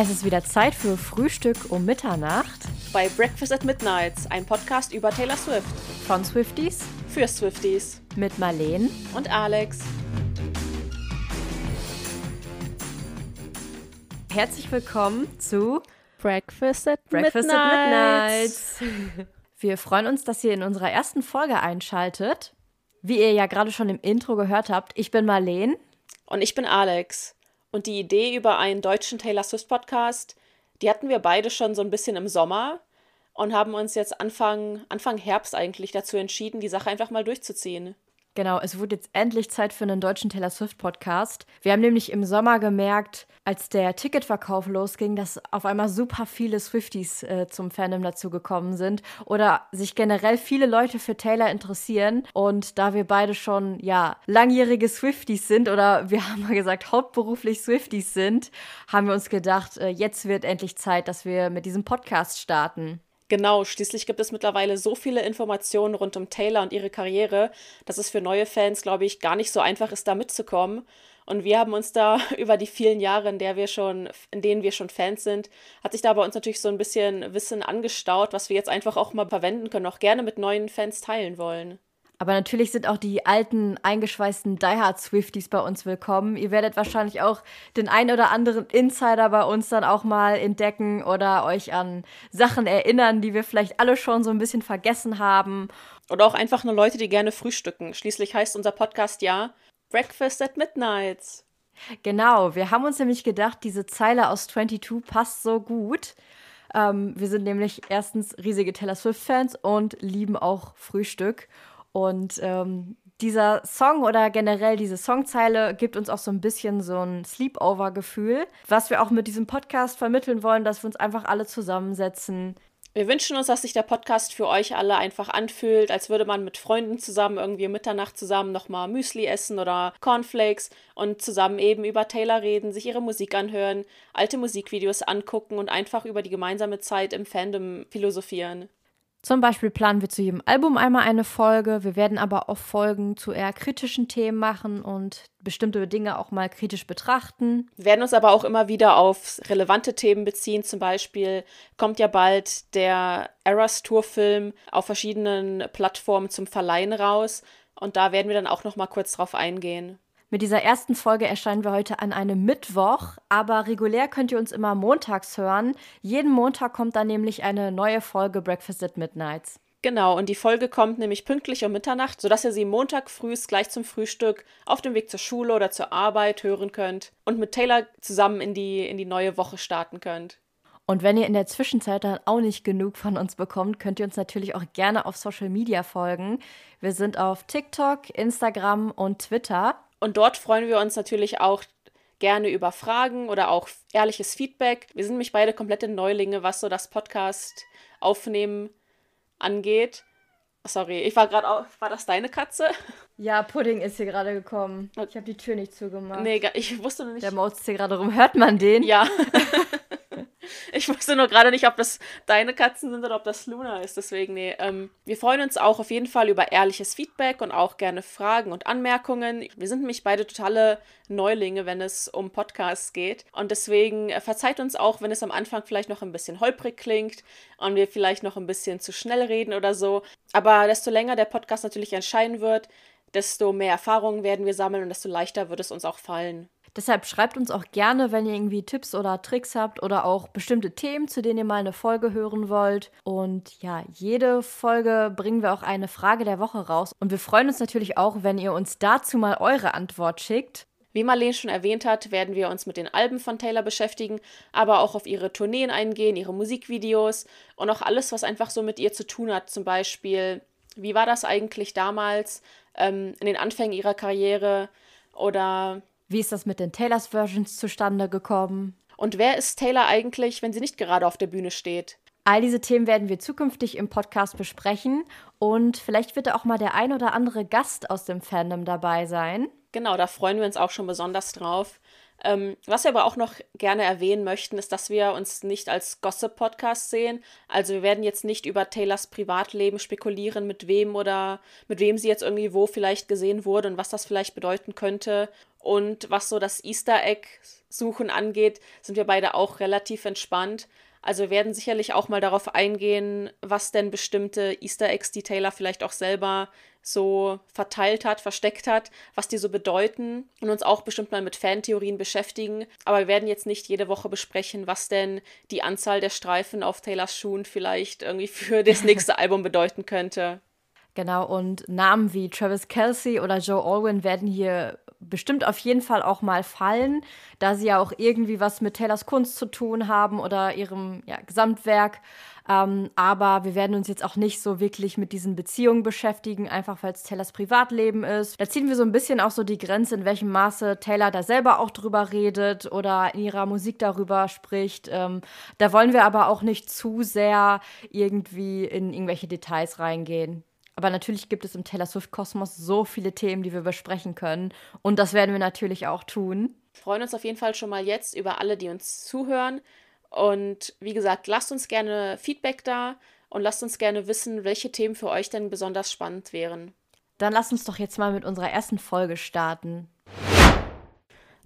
Es ist wieder Zeit für Frühstück um Mitternacht bei Breakfast at Midnight, ein Podcast über Taylor Swift. von Swifties Für Swifties mit Marleen. und Alex. Herzlich willkommen zu Breakfast at Breakfast at Midnight. Wir freuen uns, dass ihr in unserer ersten Folge einschaltet. Wie ihr ja gerade schon im Intro gehört habt, ich bin Marleen. Und ich bin Alex. Und die Idee über einen deutschen Taylor Swift Podcast, die hatten wir beide schon so ein bisschen im Sommer und haben uns jetzt Anfang, Anfang Herbst eigentlich dazu entschieden, die Sache einfach mal durchzuziehen. Genau, es wurde jetzt endlich Zeit für einen deutschen Taylor Swift Podcast. Wir haben nämlich im Sommer gemerkt, als der Ticketverkauf losging, dass auf einmal super viele Swifties äh, zum Fandom dazu gekommen sind oder sich generell viele Leute für Taylor interessieren. Und da wir beide schon ja langjährige Swifties sind oder wir haben mal gesagt hauptberuflich Swifties sind, haben wir uns gedacht, äh, jetzt wird endlich Zeit, dass wir mit diesem Podcast starten. Genau, schließlich gibt es mittlerweile so viele Informationen rund um Taylor und ihre Karriere, dass es für neue Fans, glaube ich, gar nicht so einfach ist, da mitzukommen. Und wir haben uns da über die vielen Jahre, in, der wir schon, in denen wir schon Fans sind, hat sich da bei uns natürlich so ein bisschen Wissen angestaut, was wir jetzt einfach auch mal verwenden können, auch gerne mit neuen Fans teilen wollen. Aber natürlich sind auch die alten, eingeschweißten Die Hard Swifties bei uns willkommen. Ihr werdet wahrscheinlich auch den ein oder anderen Insider bei uns dann auch mal entdecken oder euch an Sachen erinnern, die wir vielleicht alle schon so ein bisschen vergessen haben. Oder auch einfach nur Leute, die gerne frühstücken. Schließlich heißt unser Podcast ja Breakfast at Midnight. Genau, wir haben uns nämlich gedacht, diese Zeile aus 22 passt so gut. Ähm, wir sind nämlich erstens riesige Taylor Swift-Fans und lieben auch Frühstück. Und ähm, dieser Song oder generell diese Songzeile gibt uns auch so ein bisschen so ein Sleepover-Gefühl, was wir auch mit diesem Podcast vermitteln wollen, dass wir uns einfach alle zusammensetzen. Wir wünschen uns, dass sich der Podcast für euch alle einfach anfühlt, als würde man mit Freunden zusammen irgendwie Mitternacht zusammen nochmal Müsli essen oder Cornflakes und zusammen eben über Taylor reden, sich ihre Musik anhören, alte Musikvideos angucken und einfach über die gemeinsame Zeit im Fandom philosophieren. Zum Beispiel planen wir zu jedem Album einmal eine Folge. Wir werden aber auch Folgen zu eher kritischen Themen machen und bestimmte Dinge auch mal kritisch betrachten. Wir werden uns aber auch immer wieder auf relevante Themen beziehen. Zum Beispiel kommt ja bald der Eras Tour Film auf verschiedenen Plattformen zum Verleihen raus. Und da werden wir dann auch noch mal kurz drauf eingehen. Mit dieser ersten Folge erscheinen wir heute an einem Mittwoch, aber regulär könnt ihr uns immer montags hören. Jeden Montag kommt dann nämlich eine neue Folge Breakfast at Midnights. Genau, und die Folge kommt nämlich pünktlich um Mitternacht, sodass ihr sie Montag früh gleich zum Frühstück auf dem Weg zur Schule oder zur Arbeit hören könnt und mit Taylor zusammen in die, in die neue Woche starten könnt. Und wenn ihr in der Zwischenzeit dann auch nicht genug von uns bekommt, könnt ihr uns natürlich auch gerne auf Social Media folgen. Wir sind auf TikTok, Instagram und Twitter. Und dort freuen wir uns natürlich auch gerne über Fragen oder auch ehrliches Feedback. Wir sind nämlich beide komplette Neulinge, was so das Podcast aufnehmen angeht. Sorry, ich war gerade auf. War das deine Katze? Ja, Pudding ist hier gerade gekommen. Ich habe die Tür nicht zugemacht. Nee, ich wusste noch nicht. Der maust hier gerade rum. Hört man den? Ja. ich wusste nur gerade nicht, ob das deine Katzen sind oder ob das Luna ist. Deswegen, nee. Ähm, wir freuen uns auch auf jeden Fall über ehrliches Feedback und auch gerne Fragen und Anmerkungen. Wir sind nämlich beide totale Neulinge, wenn es um Podcasts geht. Und deswegen äh, verzeiht uns auch, wenn es am Anfang vielleicht noch ein bisschen holprig klingt und wir vielleicht noch ein bisschen zu schnell reden oder so. Aber desto länger der Podcast natürlich erscheinen wird, desto mehr Erfahrungen werden wir sammeln und desto leichter wird es uns auch fallen. Deshalb schreibt uns auch gerne, wenn ihr irgendwie Tipps oder Tricks habt oder auch bestimmte Themen, zu denen ihr mal eine Folge hören wollt. Und ja, jede Folge bringen wir auch eine Frage der Woche raus. Und wir freuen uns natürlich auch, wenn ihr uns dazu mal eure Antwort schickt. Wie Marlene schon erwähnt hat, werden wir uns mit den Alben von Taylor beschäftigen, aber auch auf ihre Tourneen eingehen, ihre Musikvideos und auch alles, was einfach so mit ihr zu tun hat. Zum Beispiel, wie war das eigentlich damals ähm, in den Anfängen ihrer Karriere oder Wie ist das mit den Taylors Versions zustande gekommen? und wer ist Taylor eigentlich, wenn sie nicht gerade auf der Bühne steht? All diese Themen werden wir zukünftig im Podcast besprechen und vielleicht wird da auch mal der ein oder andere Gast aus dem Fandom dabei sein. Genau, da freuen wir uns auch schon besonders drauf. Ähm, was wir aber auch noch gerne erwähnen möchten, ist, dass wir uns nicht als Gossip-Podcast sehen. Also wir werden jetzt nicht über Taylors Privatleben spekulieren, mit wem oder mit wem sie jetzt irgendwie wo vielleicht gesehen wurde und was das vielleicht bedeuten könnte. Und was so das Easter Egg-Suchen angeht, sind wir beide auch relativ entspannt. Also wir werden sicherlich auch mal darauf eingehen, was denn bestimmte Easter Eggs, die Taylor vielleicht auch selber so verteilt hat, versteckt hat, was die so bedeuten und uns auch bestimmt mal mit Fantheorien beschäftigen. Aber wir werden jetzt nicht jede Woche besprechen, was denn die Anzahl der Streifen auf Taylors Schuhen vielleicht irgendwie für das nächste Album bedeuten könnte. Genau, und Namen wie Travis Kelsey oder Joe Alwyn werden hier bestimmt auf jeden Fall auch mal fallen, da sie ja auch irgendwie was mit Taylors Kunst zu tun haben oder ihrem ja, Gesamtwerk. Ähm, aber wir werden uns jetzt auch nicht so wirklich mit diesen Beziehungen beschäftigen, einfach weil es Taylors Privatleben ist. Da ziehen wir so ein bisschen auch so die Grenze, in welchem Maße Taylor da selber auch drüber redet oder in ihrer Musik darüber spricht. Ähm, da wollen wir aber auch nicht zu sehr irgendwie in irgendwelche Details reingehen. Aber natürlich gibt es im Taylor Swift-Kosmos so viele Themen, die wir besprechen können. Und das werden wir natürlich auch tun. Wir freuen uns auf jeden Fall schon mal jetzt über alle, die uns zuhören. Und wie gesagt, lasst uns gerne Feedback da und lasst uns gerne wissen, welche Themen für euch denn besonders spannend wären. Dann lasst uns doch jetzt mal mit unserer ersten Folge starten.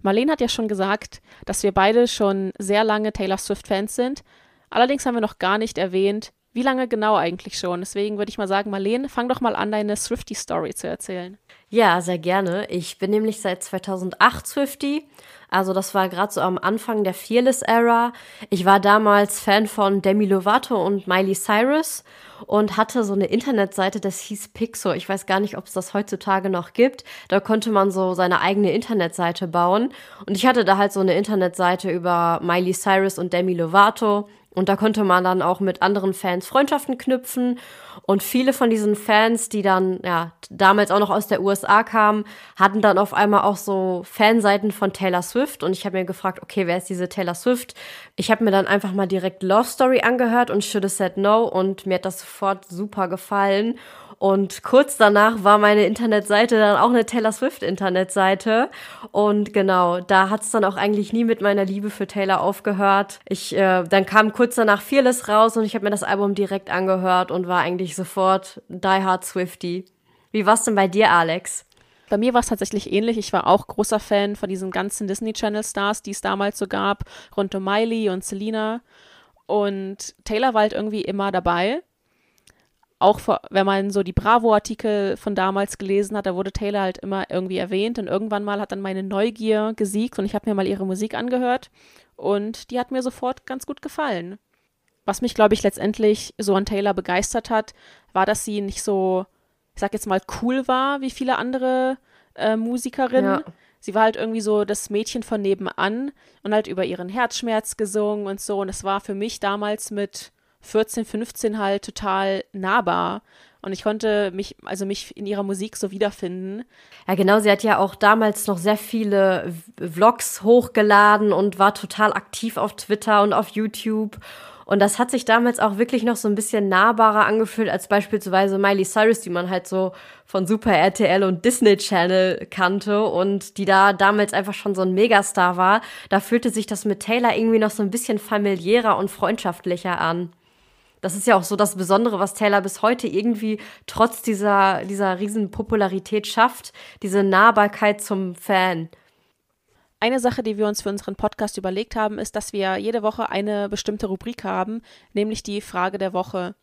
Marlene hat ja schon gesagt, dass wir beide schon sehr lange Taylor Swift-Fans sind. Allerdings haben wir noch gar nicht erwähnt, wie lange genau eigentlich schon? Deswegen würde ich mal sagen, Marlene, fang doch mal an, deine Swifty-Story zu erzählen. Ja, sehr gerne. Ich bin nämlich seit 2008 Swifty. Also das war gerade so am Anfang der Fearless-Ära. Ich war damals Fan von Demi Lovato und Miley Cyrus und hatte so eine Internetseite, das hieß Pixo. Ich weiß gar nicht, ob es das heutzutage noch gibt. Da konnte man so seine eigene Internetseite bauen. Und ich hatte da halt so eine Internetseite über Miley Cyrus und Demi Lovato und da konnte man dann auch mit anderen Fans Freundschaften knüpfen. Und viele von diesen Fans, die dann ja damals auch noch aus der USA kamen, hatten dann auf einmal auch so Fanseiten von Taylor Swift. Und ich habe mir gefragt, okay, wer ist diese Taylor Swift? Ich habe mir dann einfach mal direkt Love Story angehört und Should Said No. Und mir hat das sofort super gefallen. Und kurz danach war meine Internetseite dann auch eine Taylor Swift Internetseite. Und genau, da hat es dann auch eigentlich nie mit meiner Liebe für Taylor aufgehört. Ich, äh, dann kam kurz danach Fearless raus und ich habe mir das Album direkt angehört und war eigentlich sofort Die Hard Swifty. Wie war's denn bei dir, Alex? Bei mir war es tatsächlich ähnlich. Ich war auch großer Fan von diesen ganzen Disney Channel Stars, die es damals so gab, rund um Miley und Selena. Und Taylor war halt irgendwie immer dabei auch wenn man so die Bravo-Artikel von damals gelesen hat, da wurde Taylor halt immer irgendwie erwähnt und irgendwann mal hat dann meine Neugier gesiegt und ich habe mir mal ihre Musik angehört und die hat mir sofort ganz gut gefallen. Was mich, glaube ich, letztendlich so an Taylor begeistert hat, war, dass sie nicht so, ich sag jetzt mal, cool war wie viele andere äh, Musikerinnen. Ja. Sie war halt irgendwie so das Mädchen von nebenan und halt über ihren Herzschmerz gesungen und so. Und es war für mich damals mit 14, 15 halt total nahbar. Und ich konnte mich, also mich in ihrer Musik so wiederfinden. Ja, genau. Sie hat ja auch damals noch sehr viele Vlogs hochgeladen und war total aktiv auf Twitter und auf YouTube. Und das hat sich damals auch wirklich noch so ein bisschen nahbarer angefühlt als beispielsweise Miley Cyrus, die man halt so von Super RTL und Disney Channel kannte und die da damals einfach schon so ein Megastar war. Da fühlte sich das mit Taylor irgendwie noch so ein bisschen familiärer und freundschaftlicher an das ist ja auch so das Besondere, was Taylor bis heute irgendwie trotz dieser, dieser riesen Popularität schafft, diese Nahbarkeit zum Fan. Eine Sache, die wir uns für unseren Podcast überlegt haben, ist, dass wir jede Woche eine bestimmte Rubrik haben, nämlich die Frage der Woche.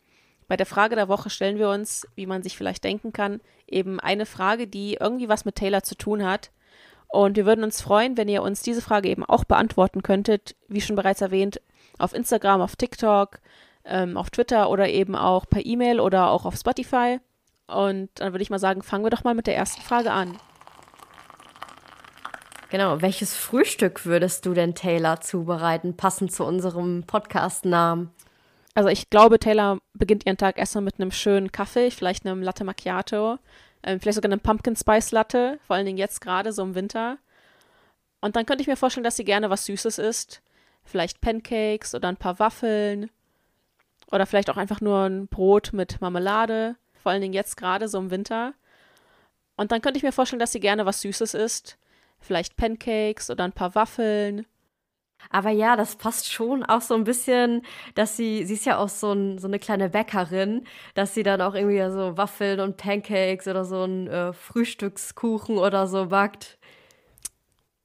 Bei der Frage der Woche stellen wir uns, wie man sich vielleicht denken kann, eben eine Frage, die irgendwie was mit Taylor zu tun hat. Und wir würden uns freuen, wenn ihr uns diese Frage eben auch beantworten könntet, wie schon bereits erwähnt, auf Instagram, auf TikTok, ähm, auf Twitter oder eben auch per E-Mail oder auch auf Spotify. Und dann würde ich mal sagen, fangen wir doch mal mit der ersten Frage an. Genau, welches Frühstück würdest du denn Taylor zubereiten, passend zu unserem Podcast-Namen? Also ich glaube, Taylor beginnt ihren Tag erstmal mit einem schönen Kaffee, vielleicht einem Latte Macchiato, ähm, vielleicht sogar einem Pumpkin Spice Latte, vor allen Dingen jetzt gerade so im Winter. Und dann könnte ich mir vorstellen, dass sie gerne was Süßes isst. Vielleicht Pancakes oder ein paar Waffeln oder vielleicht auch einfach nur ein Brot mit Marmelade, vor allen Dingen jetzt gerade so im Winter. Und dann könnte ich mir vorstellen, dass sie gerne was Süßes isst. vielleicht Pancakes oder ein paar Waffeln. Aber ja, das passt schon auch so ein bisschen, dass sie, sie ist ja auch so, ein, so eine kleine Bäckerin, dass sie dann auch irgendwie so Waffeln und Pancakes oder so ein äh, Frühstückskuchen oder so backt.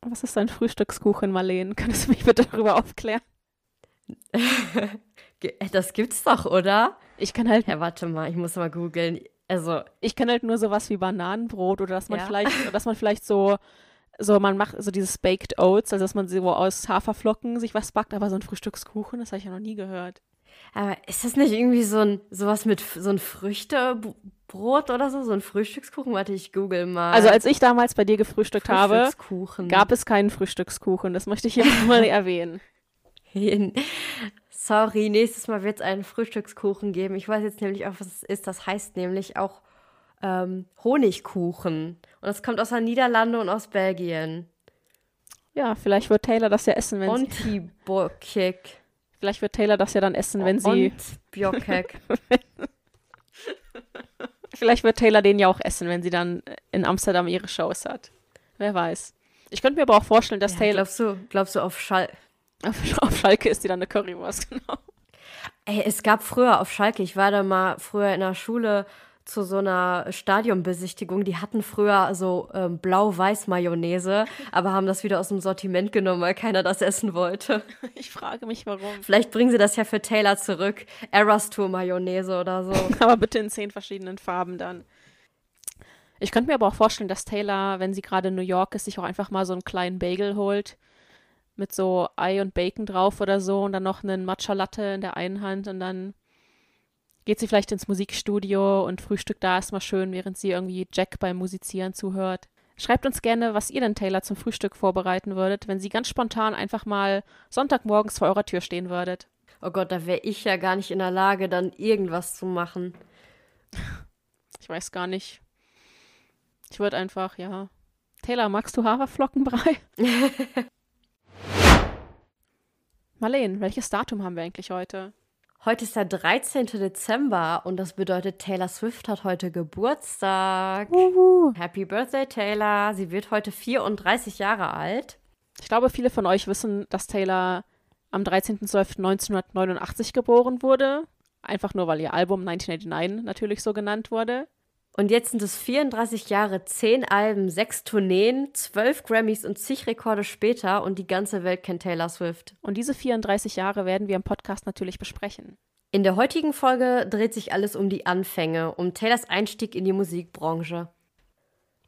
Was ist ein Frühstückskuchen, Marleen? Könntest du mich bitte darüber aufklären? das gibt's doch, oder? Ich kann halt. Ja, warte mal, ich muss mal googeln. Also. Ich kann halt nur sowas wie Bananenbrot oder dass man ja. vielleicht, dass man vielleicht so so man macht so dieses Baked Oats, also dass man so aus Haferflocken sich was backt, aber so ein Frühstückskuchen, das habe ich ja noch nie gehört. Aber ist das nicht irgendwie so ein sowas mit so ein Früchtebrot oder so, so ein Frühstückskuchen? Warte, ich google mal. Also als ich damals bei dir gefrühstückt habe, gab es keinen Frühstückskuchen. Das möchte ich hier mal erwähnen. Sorry, nächstes Mal wird es einen Frühstückskuchen geben. Ich weiß jetzt nämlich auch, was es ist. Das heißt nämlich auch ähm, Honigkuchen. Und das kommt aus den Niederlanden und aus Belgien. Ja, vielleicht wird Taylor das ja essen, wenn und sie. Ontibokek. Vielleicht wird Taylor das ja dann essen, wenn sie. Biokek. vielleicht wird Taylor den ja auch essen, wenn sie dann in Amsterdam ihre Shows hat. Wer weiß. Ich könnte mir aber auch vorstellen, dass ja, Taylor. Glaubst du, glaubst du auf, Schal auf, Schalke ist die dann eine Currywurst, genau. Ey, es gab früher auf Schalke, ich war da mal früher in der Schule zu so einer Stadionbesichtigung. Die hatten früher so ähm, Blau-Weiß-Mayonnaise, aber haben das wieder aus dem Sortiment genommen, weil keiner das essen wollte. Ich frage mich, warum. Vielleicht bringen sie das ja für Taylor zurück. Eras Tour Mayonnaise oder so. aber bitte in zehn verschiedenen Farben dann. Ich könnte mir aber auch vorstellen, dass Taylor, wenn sie gerade in New York ist, sich auch einfach mal so einen kleinen Bagel holt mit so Ei und Bacon drauf oder so und dann noch einen Matcha Latte in der einen Hand und dann geht sie vielleicht ins Musikstudio und frühstückt da erstmal schön, während sie irgendwie Jack beim Musizieren zuhört. Schreibt uns gerne, was ihr denn Taylor zum Frühstück vorbereiten würdet, wenn sie ganz spontan einfach mal Sonntagmorgens vor eurer Tür stehen würdet. Oh Gott, da wäre ich ja gar nicht in der Lage, dann irgendwas zu machen. Ich weiß gar nicht. Ich würde einfach, ja. Taylor, magst du Haferflockenbrei? Marleen, welches Datum haben wir eigentlich heute? Heute ist der 13. Dezember und das bedeutet, Taylor Swift hat heute Geburtstag. Uhu. Happy Birthday, Taylor. Sie wird heute 34 Jahre alt. Ich glaube, viele von euch wissen, dass Taylor am 13.12.1989 geboren wurde. Einfach nur, weil ihr Album 1989 natürlich so genannt wurde. Und jetzt sind es 34 Jahre, 10 Alben, 6 Tourneen, 12 Grammys und zig Rekorde später und die ganze Welt kennt Taylor Swift. Und diese 34 Jahre werden wir im Podcast natürlich besprechen. In der heutigen Folge dreht sich alles um die Anfänge, um Taylors Einstieg in die Musikbranche.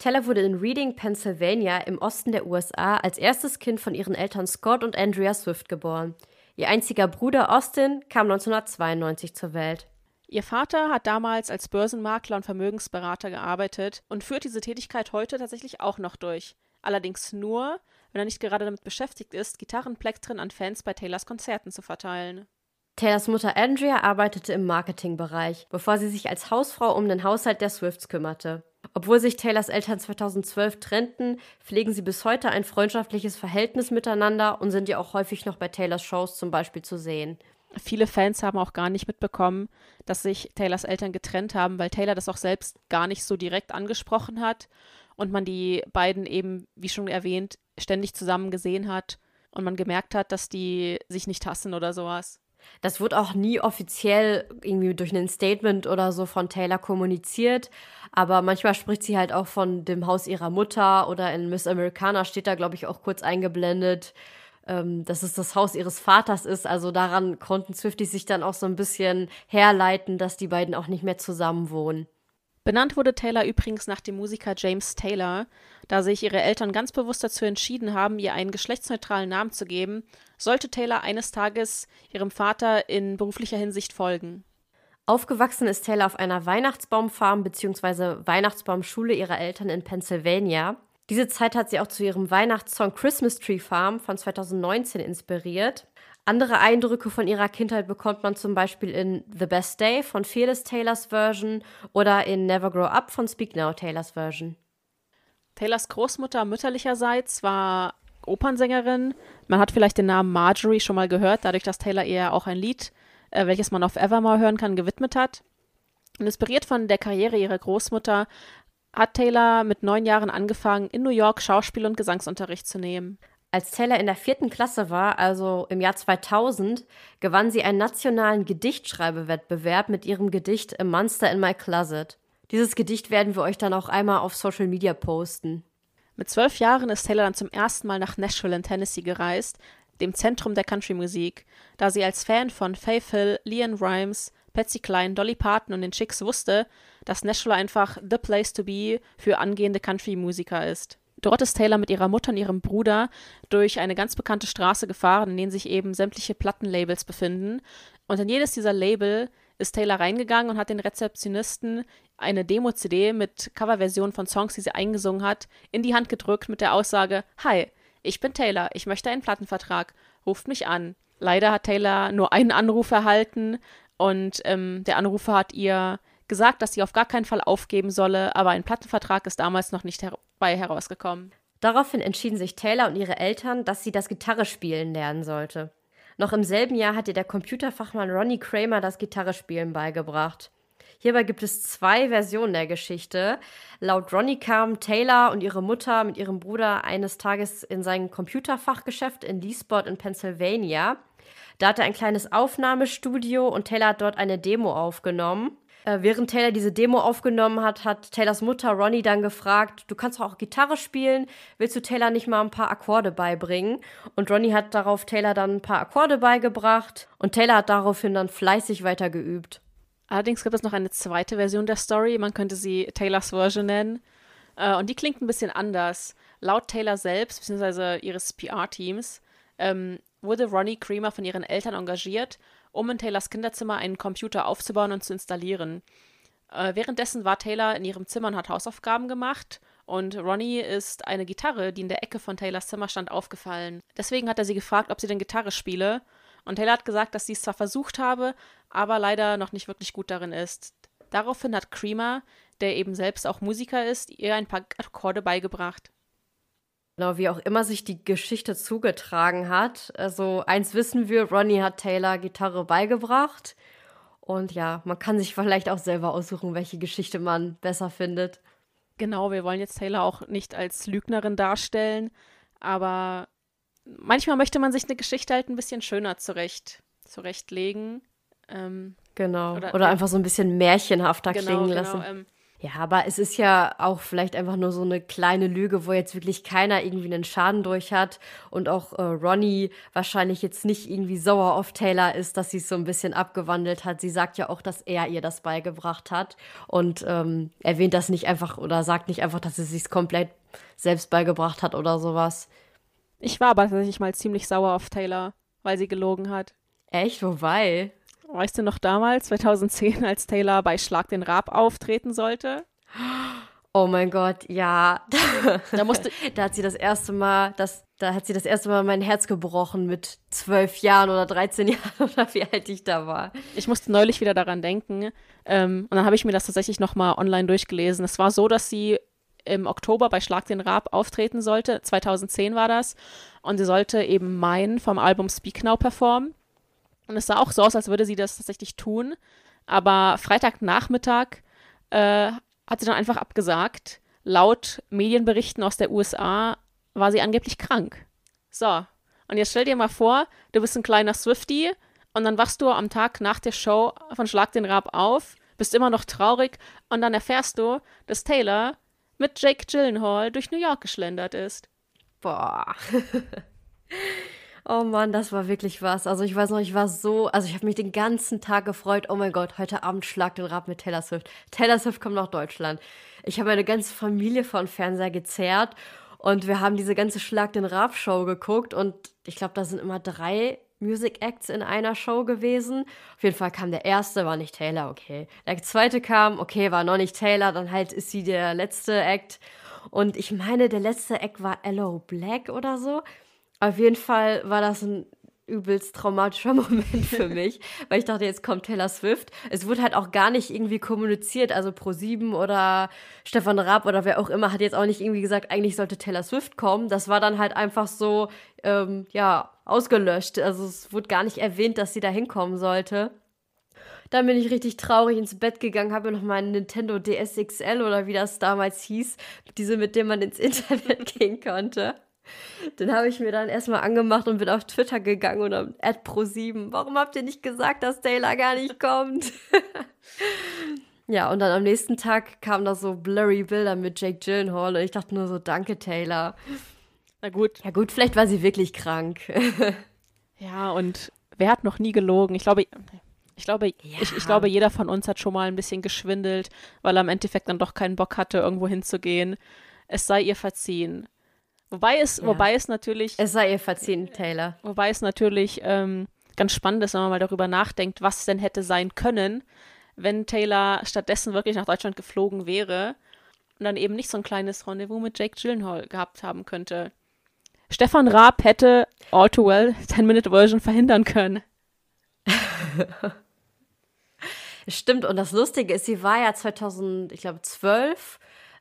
Taylor wurde in Reading, Pennsylvania im Osten der USA als erstes Kind von ihren Eltern Scott und Andrea Swift geboren. Ihr einziger Bruder Austin kam 1992 zur Welt. Ihr Vater hat damals als Börsenmakler und Vermögensberater gearbeitet und führt diese Tätigkeit heute tatsächlich auch noch durch. Allerdings nur, wenn er nicht gerade damit beschäftigt ist, Gitarrenplektren an Fans bei Taylors Konzerten zu verteilen. Taylors Mutter Andrea arbeitete im Marketingbereich, bevor sie sich als Hausfrau um den Haushalt der Swifts kümmerte. Obwohl sich Taylors Eltern 2012 trennten, pflegen sie bis heute ein freundschaftliches Verhältnis miteinander und sind ja auch häufig noch bei Taylors Shows zum Beispiel zu sehen. Viele Fans haben auch gar nicht mitbekommen, dass sich Taylors Eltern getrennt haben, weil Taylor das auch selbst gar nicht so direkt angesprochen hat und man die beiden eben, wie schon erwähnt, ständig zusammen gesehen hat und man gemerkt hat, dass die sich nicht hassen oder sowas. Das wurde auch nie offiziell irgendwie durch ein Statement oder so von Taylor kommuniziert, aber manchmal spricht sie halt auch von dem Haus ihrer Mutter oder in Miss Americana steht da, glaube ich, auch kurz eingeblendet, ähm, dass es das Haus ihres Vaters ist. Also daran konnten Swifties sich dann auch so ein bisschen herleiten, dass die beiden auch nicht mehr zusammen wohnen. Benannt wurde Taylor übrigens nach dem Musiker James Taylor, da sich ihre Eltern ganz bewusst dazu entschieden haben, ihr einen geschlechtsneutralen Namen zu geben, sollte Taylor eines Tages ihrem Vater in beruflicher Hinsicht folgen. Aufgewachsen ist Taylor auf einer Weihnachtsbaumfarm bzw. Weihnachtsbaumschule ihrer Eltern in Pennsylvania. Diese Zeit hat sie auch zu ihrem Weihnachtssong Christmas Tree Farm von 2019 inspiriert. Andere Eindrücke von ihrer Kindheit bekommt man zum Beispiel in The Best Day von Fearless Taylors Version oder in Never Grow Up von Speak Now Taylors Version. Taylors Großmutter mütterlicherseits war Opernsängerin. Man hat vielleicht den Namen Marjorie schon mal gehört, dadurch, dass Taylor ihr auch ein Lied, äh, welches man auf Evermore hören kann, gewidmet hat. Inspiriert von der Karriere ihrer Großmutter hat Taylor mit neun Jahren angefangen, in New York Schauspiel- und Gesangsunterricht zu nehmen. Als Taylor in der vierten Klasse war, also im Jahr 2000, gewann sie einen nationalen Gedichtschreibewettbewerb mit ihrem Gedicht A Monster in My Closet. Dieses Gedicht werden wir euch dann auch einmal auf Social Media posten. Mit zwölf Jahren ist Taylor dann zum ersten Mal nach Nashville in Tennessee gereist, dem Zentrum der Country-Musik, da sie als Fan von Faith Hill, Leon Rimes, Patsy Cline, Dolly Parton und den Chicks wusste, dass Nashville einfach the place to be für angehende Country-Musiker ist. Dort ist Taylor mit ihrer Mutter und ihrem Bruder durch eine ganz bekannte Straße gefahren, in denen sich eben sämtliche Plattenlabels befinden. Und in jedes dieser Label ist Taylor reingegangen und hat den Rezeptionisten eine Demo-CD mit Coverversion von Songs, die sie eingesungen hat, in die Hand gedrückt mit der Aussage: Hi, ich bin Taylor, ich möchte einen Plattenvertrag, ruft mich an. Leider hat Taylor nur einen Anruf erhalten und ähm, der Anrufer hat ihr gesagt, dass sie auf gar keinen Fall aufgeben solle, aber ein Plattenvertrag ist damals noch nicht herbei herausgekommen. Daraufhin entschieden sich Taylor und ihre Eltern, dass sie das Gitarrespielen lernen sollte. Noch im selben Jahr hat ihr der Computerfachmann Ronnie Kramer das Gitarrespielen beigebracht. Hierbei gibt es zwei Versionen der Geschichte. Laut Ronnie kamen Taylor und ihre Mutter mit ihrem Bruder eines Tages in sein Computerfachgeschäft in Leesport in Pennsylvania. Da hatte er ein kleines Aufnahmestudio und Taylor hat dort eine Demo aufgenommen. Äh, während Taylor diese Demo aufgenommen hat, hat Taylors Mutter Ronnie dann gefragt, du kannst auch Gitarre spielen, willst du Taylor nicht mal ein paar Akkorde beibringen? Und Ronnie hat darauf Taylor dann ein paar Akkorde beigebracht und Taylor hat daraufhin dann fleißig weiter geübt. Allerdings gibt es noch eine zweite Version der Story, man könnte sie Taylors Version nennen. Äh, und die klingt ein bisschen anders. Laut Taylor selbst, beziehungsweise ihres PR-Teams, ähm, wurde Ronnie Creamer von ihren Eltern engagiert, um in Taylors Kinderzimmer einen Computer aufzubauen und zu installieren. Äh, währenddessen war Taylor in ihrem Zimmer und hat Hausaufgaben gemacht und Ronnie ist eine Gitarre, die in der Ecke von Taylors Zimmer stand, aufgefallen. Deswegen hat er sie gefragt, ob sie denn Gitarre spiele. Und Taylor hat gesagt, dass sie es zwar versucht habe, aber leider noch nicht wirklich gut darin ist. Daraufhin hat Creamer, der eben selbst auch Musiker ist, ihr ein paar Akkorde beigebracht. Genau, wie auch immer sich die Geschichte zugetragen hat. Also eins wissen wir, Ronnie hat Taylor Gitarre beigebracht. Und ja, man kann sich vielleicht auch selber aussuchen, welche Geschichte man besser findet. Genau, wir wollen jetzt Taylor auch nicht als Lügnerin darstellen, aber manchmal möchte man sich eine Geschichte halt ein bisschen schöner zurecht, zurechtlegen. Ähm, genau. Oder, oder, einfach so ein bisschen märchenhafter genau, klingen genau, lassen. Ähm, ja, aber es ist ja auch vielleicht einfach nur so eine kleine Lüge, wo jetzt wirklich keiner irgendwie einen Schaden durch hat und auch äh, Ronnie wahrscheinlich jetzt nicht irgendwie sauer auf Taylor ist, dass sie es so ein bisschen abgewandelt hat. Sie sagt ja auch, dass er ihr das beigebracht hat und ähm, erwähnt das nicht einfach oder sagt nicht einfach, dass sie es sich komplett selbst beigebracht hat oder sowas. Ich war aber tatsächlich mal ziemlich sauer auf Taylor, weil sie gelogen hat. Echt? Wobei? Weißt du noch damals, 2010, als Taylor bei Schlag den Rab auftreten sollte? Oh mein Gott, ja. da, musste, da hat sie das erste Mal, das, da hat sie das erste Mal mein Herz gebrochen mit zwölf Jahren oder 13 Jahren oder wie alt ich da war. Ich musste neulich wieder daran denken. Ähm, und dann habe ich mir das tatsächlich nochmal online durchgelesen. Es war so, dass sie im Oktober bei Schlag den Rab auftreten sollte. 2010 war das. Und sie sollte eben Mein vom Album Speak Now performen. Und es sah auch so aus, als würde sie das tatsächlich tun. Aber Freitagnachmittag äh, hat sie dann einfach abgesagt. Laut Medienberichten aus der USA war sie angeblich krank. So. Und jetzt stell dir mal vor, du bist ein kleiner Swifty und dann wachst du am Tag nach der Show von Schlag den Rab auf, bist immer noch traurig und dann erfährst du, dass Taylor mit Jake Gyllenhaal durch New York geschlendert ist. Boah. Oh Mann, das war wirklich was. Also ich weiß noch, ich war so, also ich habe mich den ganzen Tag gefreut. Oh mein Gott, heute Abend schlag den Rab mit Taylor Swift. Taylor Swift kommt nach Deutschland. Ich habe meine ganze Familie vor Fernseher gezerrt und wir haben diese ganze Schlag den Rab Show geguckt und ich glaube, da sind immer drei Music Acts in einer Show gewesen. Auf jeden Fall kam der erste, war nicht Taylor, okay. Der zweite kam, okay, war noch nicht Taylor, dann halt ist sie der letzte Act. Und ich meine, der letzte Act war Hello Black oder so. Auf jeden Fall war das ein übelst traumatischer Moment für mich, weil ich dachte, jetzt kommt Taylor Swift. Es wurde halt auch gar nicht irgendwie kommuniziert, also Pro7 oder Stefan Raab oder wer auch immer hat jetzt auch nicht irgendwie gesagt, eigentlich sollte Taylor Swift kommen. Das war dann halt einfach so, ähm, ja, ausgelöscht. Also es wurde gar nicht erwähnt, dass sie da hinkommen sollte. Dann bin ich richtig traurig ins Bett gegangen, habe mir noch meinen Nintendo DS XL oder wie das damals hieß, diese, mit dem man ins Internet gehen konnte. Den habe ich mir dann erstmal angemacht und bin auf Twitter gegangen und am Ad Pro 7. Warum habt ihr nicht gesagt, dass Taylor gar nicht kommt? ja, und dann am nächsten Tag kamen da so blurry Bilder mit Jake Gyllenhaal und ich dachte nur so, danke Taylor. Na gut. Ja gut, vielleicht war sie wirklich krank. ja, und wer hat noch nie gelogen? Ich glaube, ich glaube, ja. ich, ich, glaube, jeder von uns hat schon mal ein bisschen geschwindelt, weil er im Endeffekt dann doch keinen Bock hatte, irgendwo hinzugehen. Es sei ihr verziehen. Wobei es, ja. wobei es natürlich. Es sei ihr verziehen, Taylor. Wobei es natürlich ähm, ganz spannend ist, wenn man mal darüber nachdenkt, was denn hätte sein können, wenn Taylor stattdessen wirklich nach Deutschland geflogen wäre und dann eben nicht so ein kleines Rendezvous mit Jake Gyllenhaal gehabt haben könnte. Stefan Raab hätte All Too Well 10-Minute-Version verhindern können. Stimmt, und das Lustige ist, sie war ja 2012 ich glaube,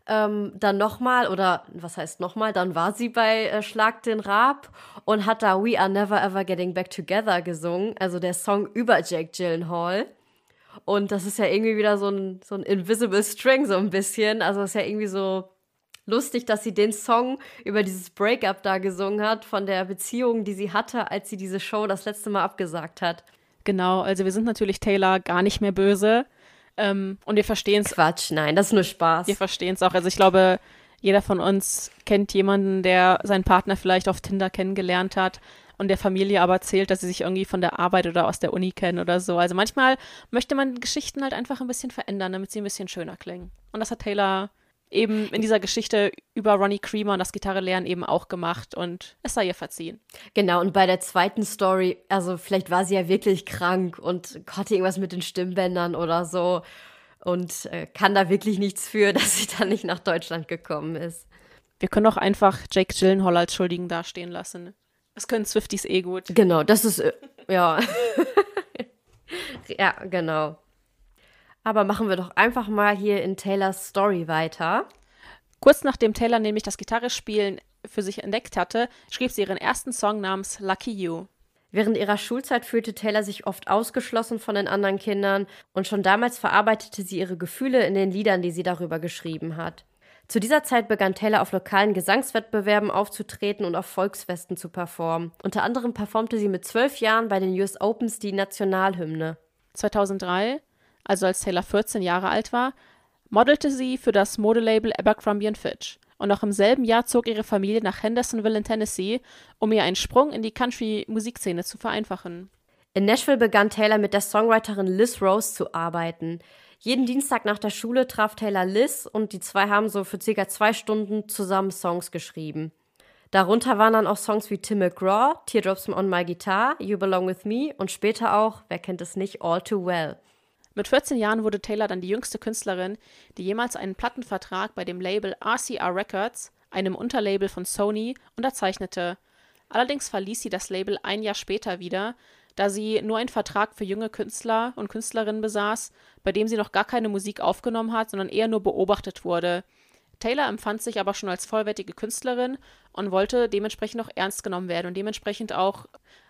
ähm, dann nochmal, oder was heißt nochmal, dann war sie bei äh, Schlag den Rab und hat da We Are Never Ever Getting Back Together gesungen, also der Song über Jake Gyllenhaal. Und das ist ja irgendwie wieder so ein, so ein Invisible String, so ein bisschen. Also ist ja irgendwie so lustig, dass sie den Song über dieses Breakup da gesungen hat, von der Beziehung, die sie hatte, als sie diese Show das letzte Mal abgesagt hat. Genau, also wir sind natürlich Taylor gar nicht mehr böse. Ähm, und wir verstehen es. Quatsch, nein, das ist nur Spaß. Wir verstehen es auch. Also ich glaube, jeder von uns kennt jemanden, der seinen Partner vielleicht auf Tinder kennengelernt hat und der Familie aber erzählt, dass sie sich irgendwie von der Arbeit oder aus der Uni kennen oder so. Also manchmal möchte man Geschichten halt einfach ein bisschen verändern, damit sie ein bisschen schöner klingen. Und das hat Taylor eben in dieser Geschichte über Ronnie Creamer und das Gitarrelernen eben auch gemacht und es sei ihr verziehen. Genau, und bei der zweiten Story, also vielleicht war sie ja wirklich krank und hatte irgendwas mit den Stimmbändern oder so und äh, kann da wirklich nichts für, dass sie dann nicht nach Deutschland gekommen ist. Wir können auch einfach Jake Gyllenhaal als Schuldigen dastehen lassen. Das können Swifties eh gut. Genau, das ist, äh, ja. ja, genau. Aber machen wir doch einfach mal hier in Taylors Story weiter. Kurz nachdem Taylor nämlich das Gitarrespielen für sich entdeckt hatte, schrieb sie ihren ersten Song namens Lucky You. Während ihrer Schulzeit fühlte Taylor sich oft ausgeschlossen von den anderen Kindern und schon damals verarbeitete sie ihre Gefühle in den Liedern, die sie darüber geschrieben hat. Zu dieser Zeit begann Taylor auf lokalen Gesangswettbewerben aufzutreten und auf Volksfesten zu performen. Unter anderem performte sie mit zwölf Jahren bei den US Opens die Nationalhymne. 2003 also als Taylor 14 Jahre alt war, modelte sie für das Modelabel Abercrombie Fitch. Und noch im selben Jahr zog ihre Familie nach Hendersonville in Tennessee, um ihr einen Sprung in die Country-Musikszene zu vereinfachen. In Nashville begann Taylor mit der Songwriterin Liz Rose zu arbeiten. Jeden Dienstag nach der Schule traf Taylor Liz und die zwei haben so für circa zwei Stunden zusammen Songs geschrieben. Darunter waren dann auch Songs wie Tim McGraw, Teardrops on My Guitar, You Belong With Me und später auch, wer kennt es nicht, All Too Well. Mit 14 Jahren wurde Taylor dann die jüngste Künstlerin, die jemals einen Plattenvertrag bei dem Label RCR Records, einem Unterlabel von Sony, unterzeichnete. Allerdings verließ sie das Label ein Jahr später wieder, da sie nur einen Vertrag für junge Künstler und Künstlerinnen besaß, bei dem sie noch gar keine Musik aufgenommen hat, sondern eher nur beobachtet wurde. Taylor empfand sich aber schon als vollwertige Künstlerin und wollte dementsprechend auch ernst genommen werden und dementsprechend auch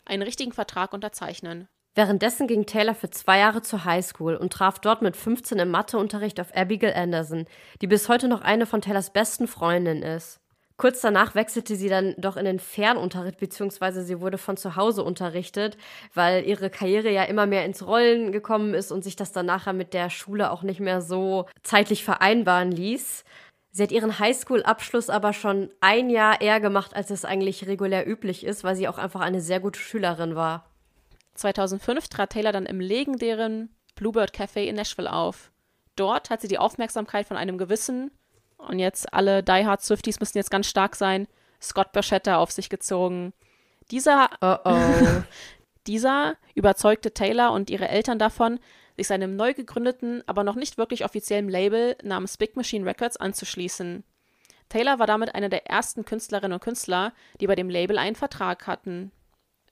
einen richtigen Vertrag unterzeichnen. Währenddessen ging Taylor für zwei Jahre zur Highschool und traf dort mit 15 im Matheunterricht auf Abigail Anderson, die bis heute noch eine von Taylors besten Freundinnen ist. Kurz danach wechselte sie dann doch in den Fernunterricht, beziehungsweise sie wurde von zu Hause unterrichtet, weil ihre Karriere ja immer mehr ins Rollen gekommen ist und sich das dann nachher mit der Schule auch nicht mehr so zeitlich vereinbaren ließ. Sie hat ihren Highschool-Abschluss aber schon ein Jahr eher gemacht, als es eigentlich regulär üblich ist, weil sie auch einfach eine sehr gute Schülerin war. 2005 trat Taylor dann im legendären Bluebird Café in Nashville auf. Dort hat sie die Aufmerksamkeit von einem gewissen, und jetzt alle Die Hard Swifties müssen jetzt ganz stark sein, Scott Burchetta auf sich gezogen. Dieser, oh oh. dieser überzeugte Taylor und ihre Eltern davon, sich seinem neu gegründeten, aber noch nicht wirklich offiziellen Label namens Big Machine Records anzuschließen. Taylor war damit eine der ersten Künstlerinnen und Künstler, die bei dem Label einen Vertrag hatten.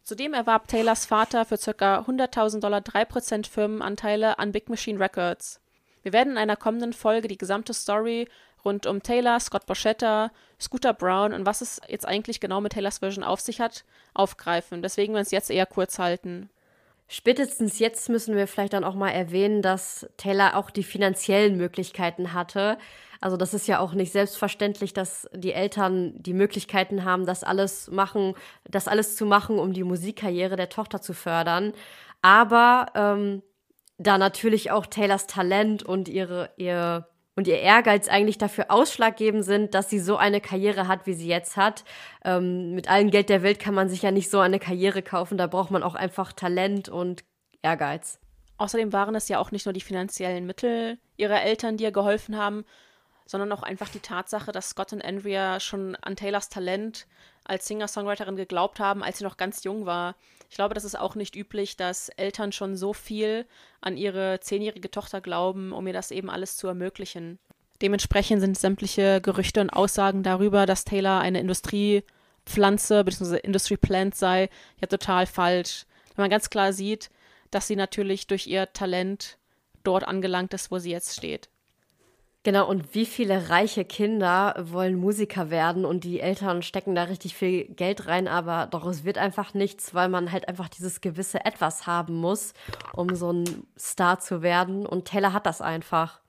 Zudem erwarb Taylors Vater für ca. 100.000 Dollar 3% Firmenanteile an Big Machine Records. Wir werden in einer kommenden Folge die gesamte Story rund um Taylor, Scott Borchetta, Scooter Brown und was es jetzt eigentlich genau mit Taylors Version auf sich hat, aufgreifen. Deswegen wir uns jetzt eher kurz halten. Spätestens jetzt müssen wir vielleicht dann auch mal erwähnen, dass Taylor auch die finanziellen Möglichkeiten hatte. Also das ist ja auch nicht selbstverständlich, dass die Eltern die Möglichkeiten haben, das alles machen, das alles zu machen, um die Musikkarriere der Tochter zu fördern. Aber ähm, da natürlich auch Taylors Talent und ihre, ihr und ihr Ehrgeiz eigentlich dafür ausschlaggebend sind, dass sie so eine Karriere hat, wie sie jetzt hat. Ähm, mit allem Geld der Welt kann man sich ja nicht so eine Karriere kaufen. Da braucht man auch einfach Talent und Ehrgeiz. Außerdem waren es ja auch nicht nur die finanziellen Mittel ihrer Eltern, die ihr geholfen haben, sondern auch einfach die Tatsache, dass Scott und Andrea schon an Taylors Talent als Singer-Songwriterin geglaubt haben, als sie noch ganz jung war. Ich glaube, das ist auch nicht üblich, dass Eltern schon so viel an ihre zehnjährige Tochter glauben, um ihr das eben alles zu ermöglichen. Dementsprechend sind sämtliche Gerüchte und Aussagen darüber, dass Taylor eine Industriepflanze bzw. Industry Plant sei, ja total falsch. Wenn man ganz klar sieht, dass sie natürlich durch ihr Talent dort angelangt ist, wo sie jetzt steht. Genau, und wie viele reiche Kinder wollen Musiker werden und die Eltern stecken da richtig viel Geld rein, aber doch es wird einfach nichts, weil man halt einfach dieses gewisse Etwas haben muss, um so ein Star zu werden. Und Taylor hat das einfach.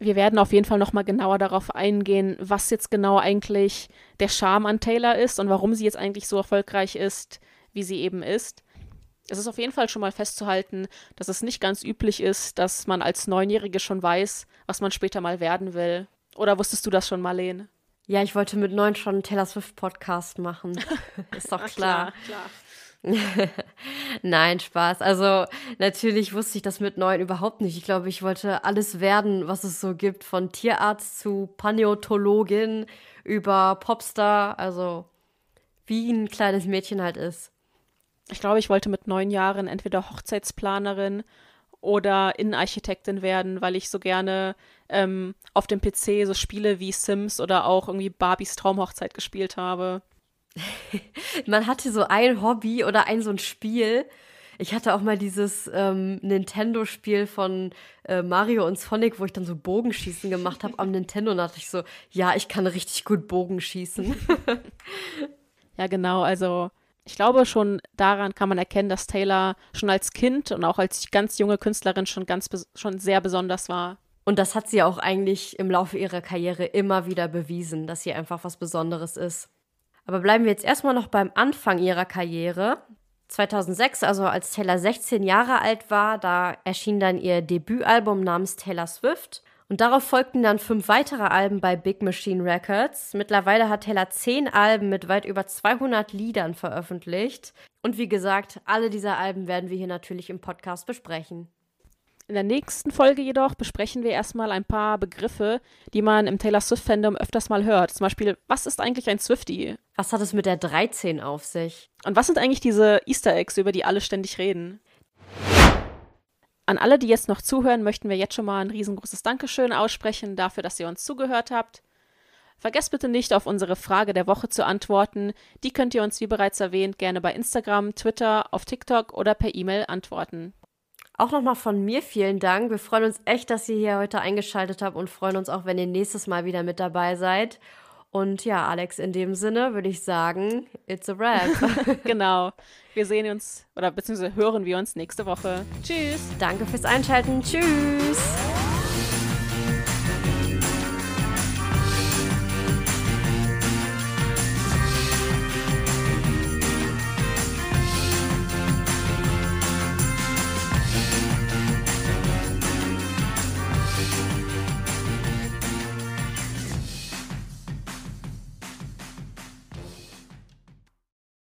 Wir werden auf jeden Fall nochmal genauer darauf eingehen, was jetzt genau eigentlich der Charme an Taylor ist und warum sie jetzt eigentlich so erfolgreich ist, wie sie eben ist. Es ist auf jeden Fall schon mal festzuhalten, dass es nicht ganz üblich ist, dass man als Neunjährige schon weiß, was man später mal werden will. Oder wusstest du das schon, Marlene? Ja, ich wollte mit neun schon einen Taylor Swift Podcast machen. ist doch klar. klar, klar. Nein, Spaß. Also natürlich wusste ich das mit neun überhaupt nicht. Ich glaube, ich wollte alles werden, was es so gibt, von Tierarzt zu Paläontologin über Popstar. Also wie ein kleines Mädchen halt ist ich glaube, ich wollte mit neun Jahren entweder Hochzeitsplanerin oder Innenarchitektin werden, weil ich so gerne ähm, auf dem PC so Spiele wie Sims oder auch irgendwie Barbies Traumhochzeit gespielt habe. Man hatte so ein Hobby oder ein so ein Spiel. Ich hatte auch mal dieses ähm, Nintendo-Spiel von äh, Mario und Sonic, wo ich dann so Bogenschießen gemacht habe am Nintendo. Und da dachte ich so, ja, ich kann richtig gut Bogenschießen. ja, genau. Also ich glaube, schon daran kann man erkennen, dass Taylor schon als Kind und auch als ganz junge Künstlerin schon ganz schon sehr besonders war. Und das hat sie auch eigentlich im Laufe ihrer Karriere immer wieder bewiesen, dass sie einfach was Besonderes ist. Aber bleiben wir jetzt erstmal noch beim Anfang ihrer Karriere. 2006, also als Taylor 16 Jahre alt war, da erschien dann ihr Debütalbum namens Taylor Swift. Und darauf folgten dann fünf weitere Alben bei Big Machine Records. Mittlerweile hat Taylor zehn Alben mit weit über 200 Liedern veröffentlicht. Und wie gesagt, alle dieser Alben werden wir hier natürlich im Podcast besprechen. In der nächsten Folge jedoch besprechen wir erstmal ein paar Begriffe, die man im Taylor Swift-Fandom öfters mal hört. Zum Beispiel, was ist eigentlich ein Swiftie? Was hat es mit der 13 auf sich? Und was sind eigentlich diese Easter Eggs, über die alle ständig reden? An alle, die jetzt noch zuhören, möchten wir jetzt schon mal ein riesengroßes Dankeschön aussprechen dafür, dass ihr uns zugehört habt. Vergesst bitte nicht, auf unsere Frage der Woche zu antworten. Die könnt ihr uns, wie bereits erwähnt, gerne bei Instagram, Twitter, auf TikTok oder per E-Mail antworten. Auch nochmal von mir vielen Dank. Wir freuen uns echt, dass ihr hier heute eingeschaltet habt und freuen uns auch, wenn ihr nächstes Mal wieder mit dabei seid. Und ja, Alex, in dem Sinne würde ich sagen, it's a wrap. genau. Wir sehen uns oder beziehungsweise hören wir uns nächste Woche. Tschüss. Danke fürs Einschalten. Tschüss.